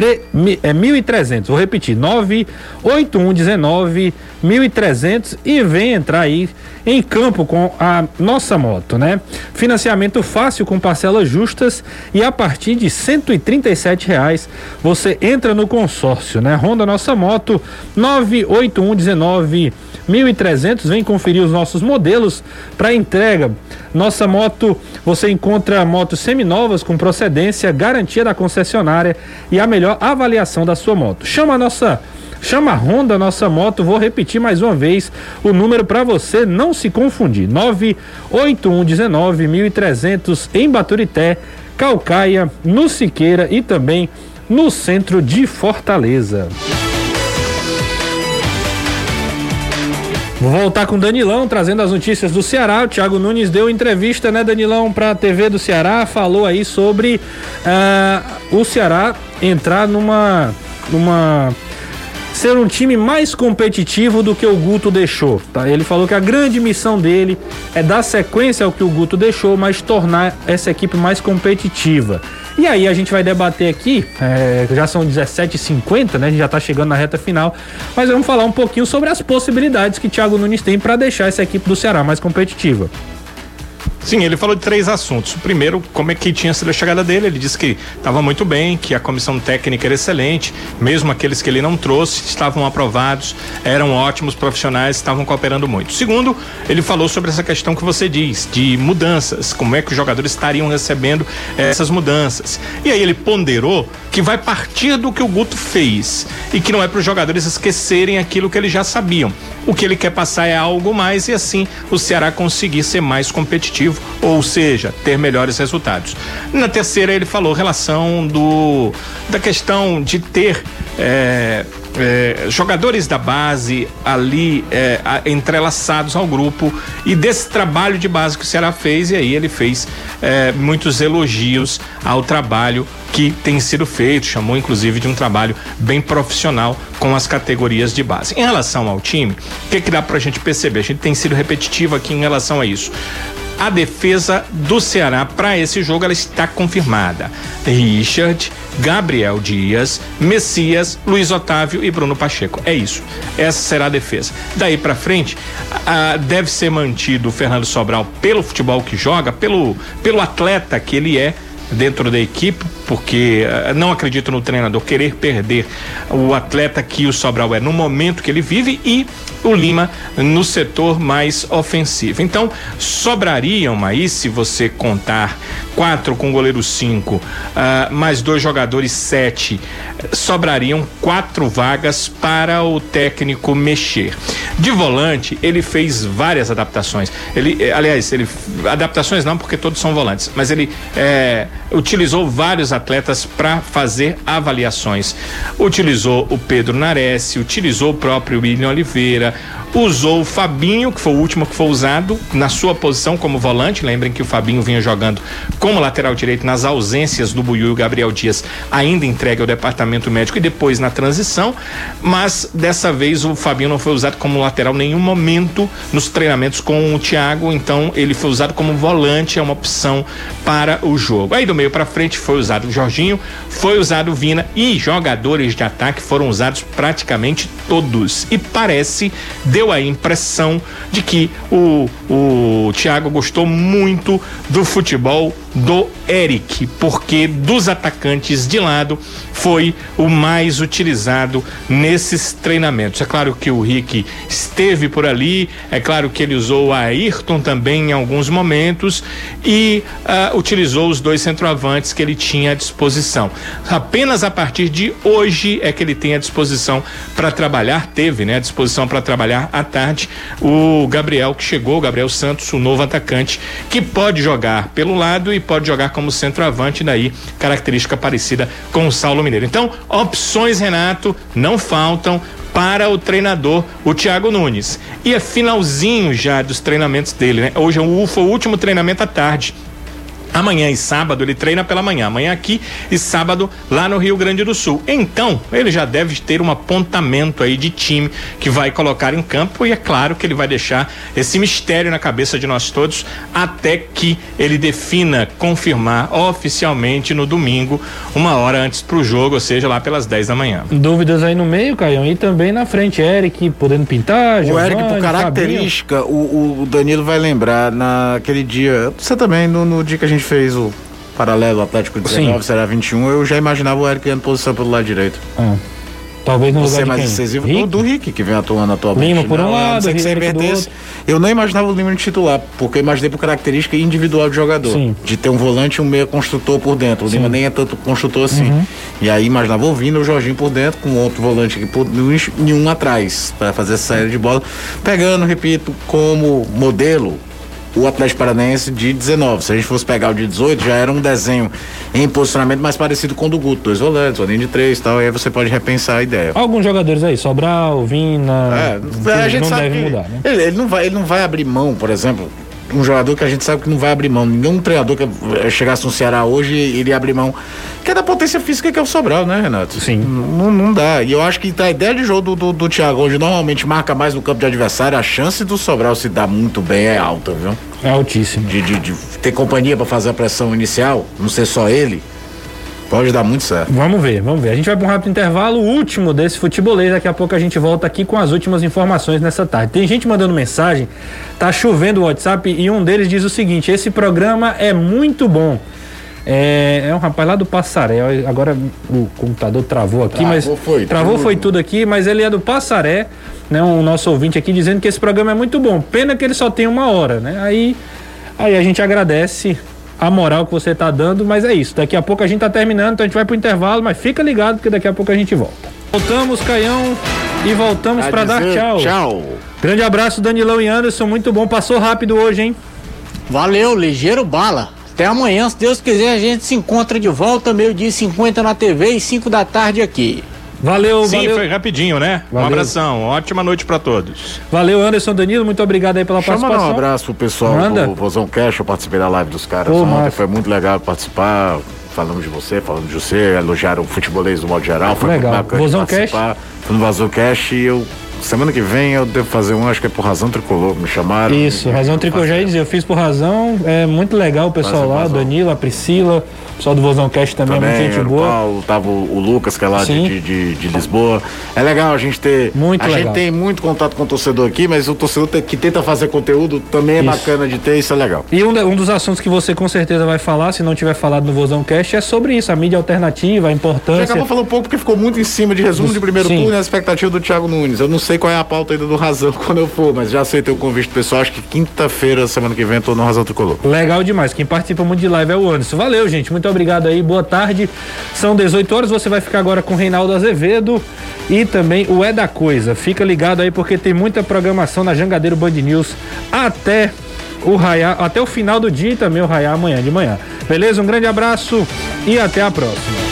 é 1.300, vou repetir, 98119 1.300 e vem entrar aí em campo com a nossa moto, né? Financiamento fácil com parcelas justas e a partir de R$ reais você entra no consórcio, né? Honda Nossa Moto 98119 1.300, vem conferir os nossos modelos para entrega. Nossa moto, você encontra motos seminovas com procedência, garantia da concessionária e a melhor avaliação da sua moto. Chama a nossa Chama a Honda Nossa Moto, vou repetir mais uma vez o número para você não se confundir. 98119 1300 em Baturité, Calcaia, no Siqueira e também no centro de Fortaleza. Vou voltar com o Danilão, trazendo as notícias do Ceará. O Thiago Nunes deu entrevista, né, Danilão, para a TV do Ceará, falou aí sobre uh, o Ceará entrar numa, numa ser um time mais competitivo do que o Guto deixou. Tá? Ele falou que a grande missão dele é dar sequência ao que o Guto deixou, mas tornar essa equipe mais competitiva. E aí a gente vai debater aqui, é, já são 17h50, né? A gente já tá chegando na reta final, mas vamos falar um pouquinho sobre as possibilidades que Thiago Nunes tem para deixar essa equipe do Ceará mais competitiva. Sim, ele falou de três assuntos. O primeiro, como é que tinha sido a chegada dele. Ele disse que estava muito bem, que a comissão técnica era excelente, mesmo aqueles que ele não trouxe estavam aprovados, eram ótimos profissionais, estavam cooperando muito. Segundo, ele falou sobre essa questão que você diz, de mudanças, como é que os jogadores estariam recebendo essas mudanças. E aí ele ponderou que vai partir do que o Guto fez e que não é para os jogadores esquecerem aquilo que eles já sabiam. O que ele quer passar é algo mais e assim o Ceará conseguir ser mais competitivo, ou seja, ter melhores resultados. Na terceira ele falou relação do da questão de ter é, é, jogadores da base ali é, entrelaçados ao grupo e desse trabalho de base que o Ceará fez e aí ele fez é, muitos elogios ao trabalho que tem sido feito, chamou inclusive de um trabalho bem profissional com as categorias de base. Em relação ao time, o que, que dá pra gente perceber? A gente tem sido repetitivo aqui em relação a isso a defesa do Ceará para esse jogo ela está confirmada. Richard, Gabriel Dias, Messias, Luiz Otávio e Bruno Pacheco. É isso. Essa será a defesa. Daí para frente, deve ser mantido o Fernando Sobral pelo futebol que joga, pelo, pelo atleta que ele é dentro da equipe, porque uh, não acredito no treinador querer perder o atleta que o Sobral é no momento que ele vive e o Lima no setor mais ofensivo. Então, sobrariam aí, se você contar quatro com goleiro cinco, uh, mais dois jogadores sete, sobrariam quatro vagas para o técnico mexer. De volante, ele fez várias adaptações. Ele, eh, aliás, ele adaptações não, porque todos são volantes, mas ele é, utilizou vários atletas para fazer avaliações. Utilizou o Pedro Nares, utilizou o próprio William Oliveira, usou o Fabinho, que foi o último que foi usado na sua posição como volante. Lembrem que o Fabinho vinha jogando como lateral direito nas ausências do Buiu e o Gabriel Dias, ainda entregue ao departamento médico e depois na transição. Mas dessa vez o Fabinho não foi usado como lateral em nenhum momento nos treinamentos com o Thiago, então ele foi usado como volante, é uma opção para o jogo. Aí do meio para frente foi usado o Jorginho, foi usado o Vina e jogadores de ataque foram usados praticamente todos. E parece de deu a impressão de que o, o Thiago gostou muito do futebol do Eric, porque dos atacantes de lado foi o mais utilizado nesses treinamentos. É claro que o Rick esteve por ali, é claro que ele usou o Ayrton também em alguns momentos e uh, utilizou os dois centroavantes que ele tinha à disposição. Apenas a partir de hoje é que ele tem à disposição para trabalhar, teve, né, à disposição para trabalhar à tarde o Gabriel que chegou, o Gabriel Santos, o novo atacante, que pode jogar pelo lado e pode jogar como centroavante, daí característica parecida com o Saulo Mineiro. Então, opções, Renato, não faltam para o treinador, o Thiago Nunes. E é finalzinho já dos treinamentos dele, né? Hoje é foi o último treinamento à tarde. Amanhã e sábado ele treina pela manhã, amanhã aqui e sábado lá no Rio Grande do Sul. Então, ele já deve ter um apontamento aí de time que vai colocar em campo e é claro que ele vai deixar esse mistério na cabeça de nós todos até que ele defina, confirmar oficialmente no domingo, uma hora antes pro jogo, ou seja, lá pelas 10 da manhã. Dúvidas aí no meio, Caião, e também na frente, Eric podendo pintar, O Eric, por característica, o, o, Danilo vai lembrar naquele dia, você também, no, no dia que a gente fez o paralelo Atlético 19, Sim. será 21, eu já imaginava o Eric ganhando posição pelo lado direito. Ah. Talvez no Você lugar é mais incisivo do, do Rick, que vem atuando atualmente. Lima por um não, lado, Rick que Eu não imaginava o Lima no titular, porque eu imaginei por característica individual do jogador. Sim. De ter um volante e um meio construtor por dentro. O Sim. Lima nem é tanto construtor assim. Uhum. E aí imaginava ouvindo o Jorginho por dentro, com outro volante aqui por, e um atrás, para fazer essa série de bola. Pegando, repito, como modelo o Atlético Paranaense de 19. Se a gente fosse pegar o de 18, já era um desenho em posicionamento mais parecido com o do Guto. Dois volantes, uma linha de três e tal. Aí você pode repensar a ideia. Alguns jogadores aí, Sobral, Vina. É, a gente não sabe deve mudar, né? Ele, ele, não vai, ele não vai abrir mão, por exemplo um jogador que a gente sabe que não vai abrir mão. Nenhum treinador que eh, chegasse no Ceará hoje iria abrir mão. Que é da potência física que é o Sobral, né, Renato? Sim. Não, não dá. E eu acho que a ideia de jogo do, do, do Thiago hoje normalmente marca mais no campo de adversário. A chance do Sobral se dar muito bem é alta, viu? É altíssima. De, de, de ter companhia para fazer a pressão inicial, não ser só ele. Pode dar muito certo. Vamos ver, vamos ver. A gente vai para um rápido intervalo, o último desse futebolês. Daqui a pouco a gente volta aqui com as últimas informações nessa tarde. Tem gente mandando mensagem, tá chovendo o WhatsApp e um deles diz o seguinte: esse programa é muito bom. É, é um rapaz lá do Passaré. Agora o computador travou aqui, travou mas. Foi, travou tudo. foi tudo aqui, mas ele é do Passaré, né? O nosso ouvinte aqui dizendo que esse programa é muito bom. Pena que ele só tem uma hora, né? Aí, aí a gente agradece a moral que você está dando, mas é isso. Daqui a pouco a gente está terminando, então a gente vai pro intervalo, mas fica ligado porque daqui a pouco a gente volta. Voltamos, Caião, e voltamos para dar tchau. Tchau. Grande abraço, Danilão e Anderson, muito bom, passou rápido hoje, hein? Valeu, ligeiro bala. Até amanhã, se Deus quiser, a gente se encontra de volta, meio-dia 50 na TV e 5 da tarde aqui. Valeu, Sim, valeu. foi rapidinho, né? Valeu. Um abração, ótima noite para todos. Valeu, Anderson Danilo, muito obrigado aí pela Chama participação. um abraço pro pessoal Manda. do Vozão Cash, eu participei da live dos caras Pô, ontem, massa. foi muito legal participar. Falamos de você, falamos de você, elogiaram o futebolês do modo geral, foi Legal. muito bacana Vozão. Fui no Vozão Cash e eu, semana que vem eu devo fazer um, acho que é por razão tricolor, me chamaram. Isso, razão tricolor, já ia dizer, eu fiz por razão, é muito legal o pessoal lá, razão. Danilo, a Priscila, o pessoal do Vozão Cast também, é Também, muita gente era o boa. Paulo, tava o, o Lucas, que é lá de, de, de Lisboa. É legal a gente ter. Muito a legal. gente tem muito contato com o torcedor aqui, mas o torcedor que tenta fazer conteúdo também é Isso. bacana de ter, isso é legal. E um, da- um dos assuntos que você com certeza vai falar, se não tiver falado no Vozão Cast, é sobre isso, a mídia alternativa, a gente importância. acabou falando um pouco porque ficou muito em cima de resumo de primeiro Sim. turno e a expectativa do Thiago Nunes. Eu não sei qual é a pauta ainda do Razão quando eu for, mas já aceitei o convite pessoal. Acho que quinta-feira, semana que vem, tô no Razão Tricolor. Legal demais. Quem participa muito de live é o Anderson. Valeu, gente. Muito obrigado aí. Boa tarde. São 18 horas. Você vai ficar agora com o Reinaldo Azevedo e também o É da Coisa. Fica ligado aí porque tem muita programação na Jangadeiro Band News até o raiar, até o final do dia e também o raiar amanhã de manhã. Beleza? Um grande abraço e até a próxima.